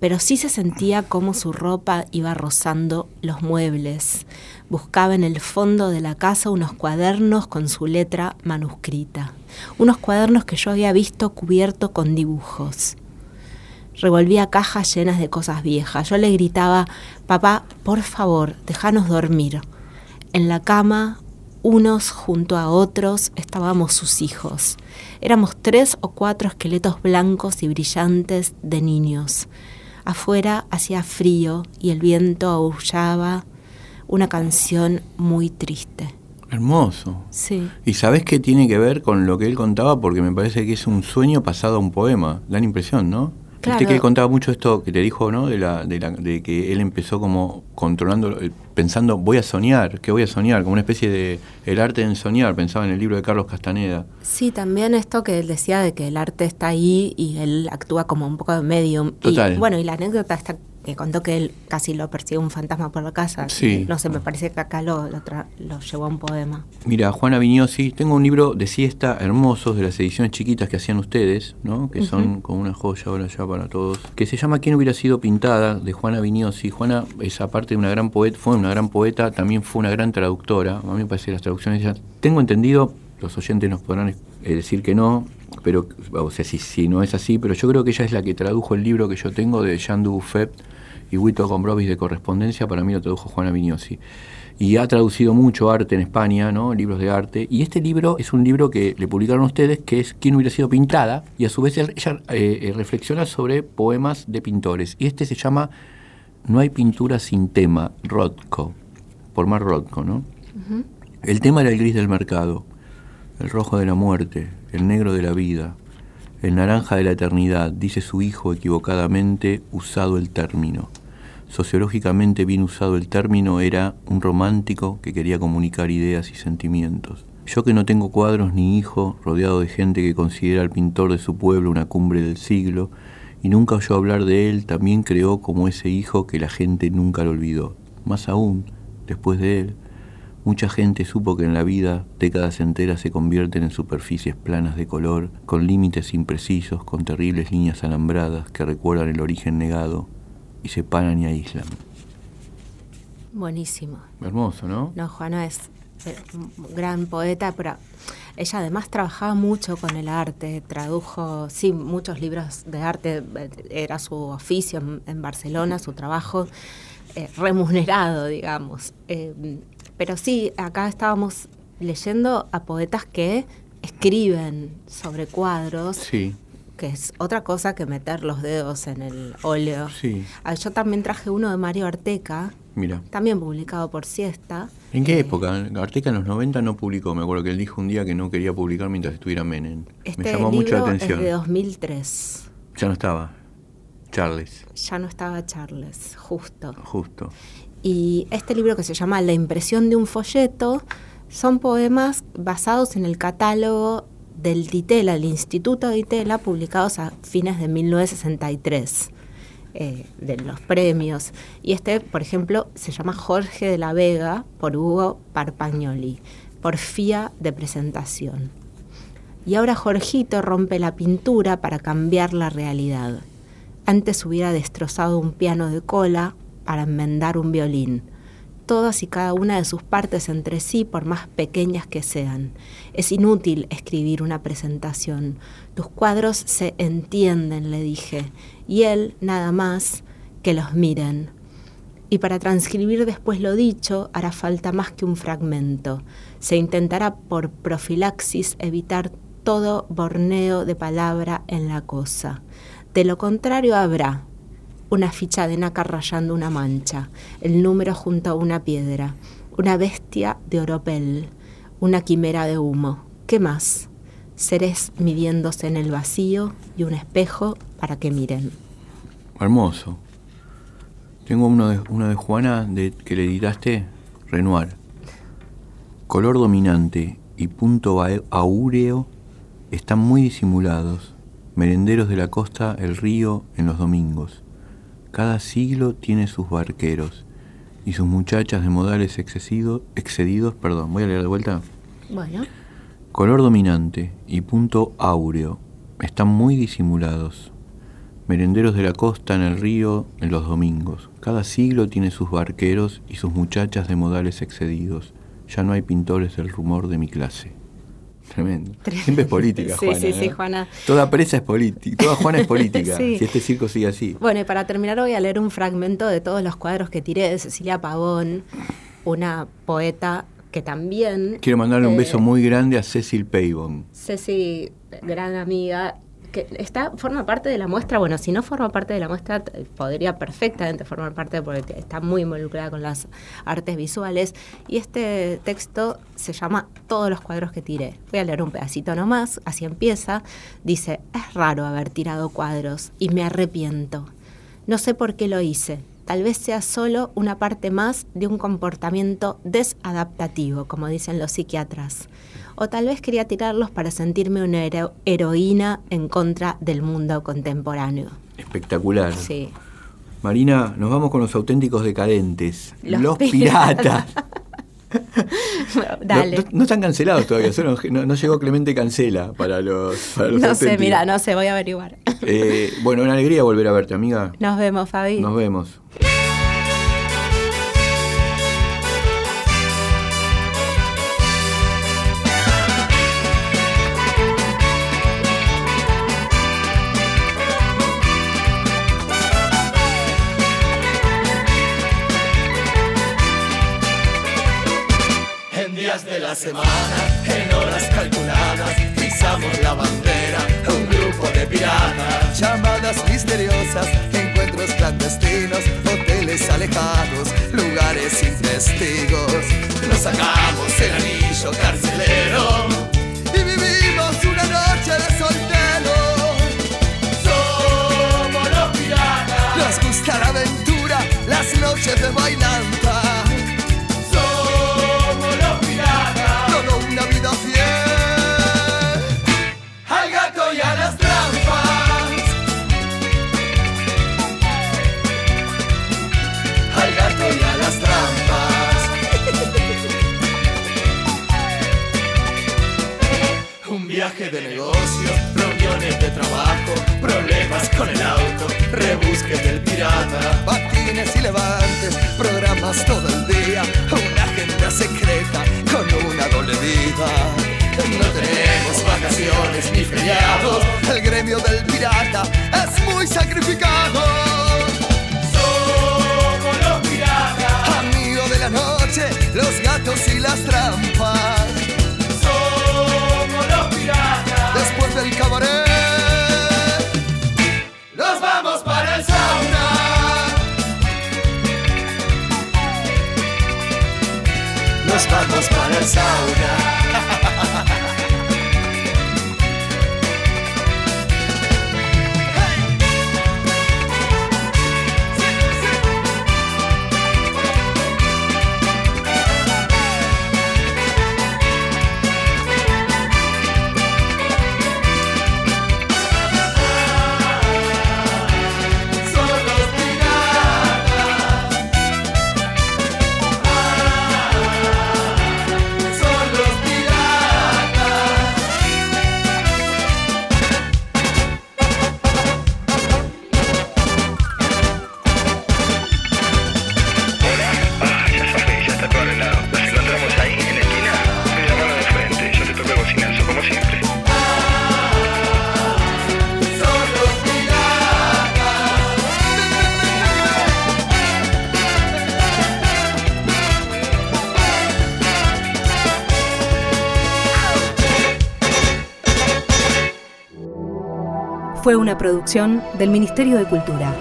Pero sí se sentía como su ropa iba rozando los muebles. Buscaba en el fondo de la casa unos cuadernos con su letra manuscrita. Unos cuadernos que yo había visto cubierto con dibujos. Revolvía cajas llenas de cosas viejas. Yo le gritaba, papá, por favor, déjanos dormir. En la cama, unos junto a otros, estábamos sus hijos. Éramos tres o cuatro esqueletos blancos y brillantes de niños. Afuera hacía frío y el viento aullaba una canción muy triste. Hermoso. Sí. ¿Y sabes qué tiene que ver con lo que él contaba? Porque me parece que es un sueño pasado a un poema. Da la impresión, ¿no? Claro. Viste que él contaba mucho esto que te dijo, ¿no? De, la, de, la- de que él empezó como controlando, eh, pensando, voy a soñar, ¿qué voy a soñar? Como una especie de el arte en soñar, pensaba en el libro de Carlos Castaneda. Sí, también esto que él decía de que el arte está ahí y él actúa como un poco de medium. Total. Y bueno, y la anécdota está que contó que él casi lo persigue un fantasma por la casa. Sí. No sé, me parece que acá lo, lo, lo llevó a un poema. Mira, Juana Viñosi, tengo un libro de siesta hermosos de las ediciones chiquitas que hacían ustedes, ¿no? Que son como una joya ahora ya para todos. Que se llama ¿Quién hubiera sido pintada? de Juana Viñosi. Juana es aparte de una gran poeta, fue una gran poeta, también fue una gran traductora. A mí me parece que las traducciones ya tengo entendido, los oyentes nos podrán eh, decir que no, pero o sea, si, si no es así, pero yo creo que ella es la que tradujo el libro que yo tengo de Jean Buffet y Huito Gombrowicz de correspondencia, para mí lo tradujo Juana Viñosi. Y ha traducido mucho arte en España, ¿no? libros de arte. Y este libro es un libro que le publicaron ustedes, que es ¿Quién hubiera sido pintada? Y a su vez ella eh, eh, reflexiona sobre poemas de pintores. Y este se llama No hay pintura sin tema, Rothko, por Mar Rothko, ¿no? El tema era el gris del mercado, el rojo de la muerte, el negro de la vida, el naranja de la eternidad, dice su hijo equivocadamente usado el término. Sociológicamente bien usado el término era un romántico que quería comunicar ideas y sentimientos. Yo que no tengo cuadros ni hijo, rodeado de gente que considera al pintor de su pueblo una cumbre del siglo, y nunca oyó hablar de él, también creó como ese hijo que la gente nunca lo olvidó. Más aún, después de él, mucha gente supo que en la vida décadas enteras se convierten en superficies planas de color, con límites imprecisos, con terribles líneas alambradas que recuerdan el origen negado y separan y aíslan. Buenísimo. Hermoso, ¿no? No, Juana es eh, un gran poeta, pero ella además trabajaba mucho con el arte, tradujo, sí, muchos libros de arte, eh, era su oficio en, en Barcelona, su trabajo eh, remunerado, digamos. Eh, pero sí, acá estábamos leyendo a poetas que escriben sobre cuadros, Sí, que es otra cosa que meter los dedos en el óleo. sí. Ah, Yo también traje uno de Mario Arteca, Mira. también publicado por Siesta. ¿En qué Eh, época? Arteca en los 90 no publicó. Me acuerdo que él dijo un día que no quería publicar mientras estuviera Menem. Este Me llamó mucho la libro atención. es de 2003. Ya no estaba. Charles, Ya no estaba Charles, justo. justo. Y este libro que se llama La impresión de un folleto son poemas basados en el catálogo del Ditela, el Instituto Ditela, publicados a fines de 1963, eh, de los premios. Y este, por ejemplo, se llama Jorge de la Vega por Hugo Parpagnoli, Porfía de presentación. Y ahora Jorgito rompe la pintura para cambiar la realidad. Antes hubiera destrozado un piano de cola para enmendar un violín. Todas y cada una de sus partes entre sí, por más pequeñas que sean. Es inútil escribir una presentación. Tus cuadros se entienden, le dije, y él nada más que los miren. Y para transcribir después lo dicho hará falta más que un fragmento. Se intentará por profilaxis evitar todo borneo de palabra en la cosa. De lo contrario habrá una ficha de nácar rayando una mancha, el número junto a una piedra, una bestia de oropel, una quimera de humo. ¿Qué más? Seres midiéndose en el vacío y un espejo para que miren. Hermoso. Tengo uno de, uno de Juana de, que le editaste, Renoir. Color dominante y punto aúreo están muy disimulados. Merenderos de la costa, el río en los domingos. Cada siglo tiene sus barqueros y sus muchachas de modales excedidos. Perdón, voy a leer de vuelta. Bueno, Color dominante y punto áureo están muy disimulados. Merenderos de la costa en el río en los domingos. Cada siglo tiene sus barqueros y sus muchachas de modales excedidos. Ya no hay pintores del rumor de mi clase. Tremendo. Siempre es política, Sí, Juana. sí, sí, ¿no? Juana. Toda presa es política. Toda Juana es política. Sí. Si este circo sigue así. Bueno, y para terminar voy a leer un fragmento de todos los cuadros que tiré de Cecilia Pavón, una poeta que también... Quiero mandarle un eh, beso muy grande a Cecil Pavon. Ceci, gran amiga, que está forma parte de la muestra. Bueno, si no forma parte de la muestra, podría perfectamente formar parte porque está muy involucrada con las artes visuales. Y este texto se llama Todos los cuadros que tiré. Voy a leer un pedacito nomás, así empieza. Dice, es raro haber tirado cuadros y me arrepiento. No sé por qué lo hice. Tal vez sea solo una parte más de un comportamiento desadaptativo, como dicen los psiquiatras. O tal vez quería tirarlos para sentirme una hero- heroína en contra del mundo contemporáneo. Espectacular. Sí. Marina, nos vamos con los auténticos decadentes. Los Los, piratas. Dale. No, no- no están cancelados todavía, no, no llegó Clemente Cancela para los, para los No sé, mira, no sé, voy a averiguar. Eh, bueno, una alegría volver a verte, amiga. Nos vemos, Fabi. Nos vemos. La semana, en horas calculadas, pisamos la bandera, un grupo de piratas. Llamadas misteriosas, encuentros clandestinos, hoteles alejados, lugares sin testigos. Nos sacamos el anillo carcelero y vivimos una noche de soltero. Somos los piratas. Nos gusta la aventura, las noches de bailanta. Con el auto, rebusques del pirata. Patines y levantes, programas todo el día, una agenda secreta con una doble vida. No tenemos vacaciones ni feriados, el gremio del pirata es muy sacrificado. Producción del Ministerio de Cultura.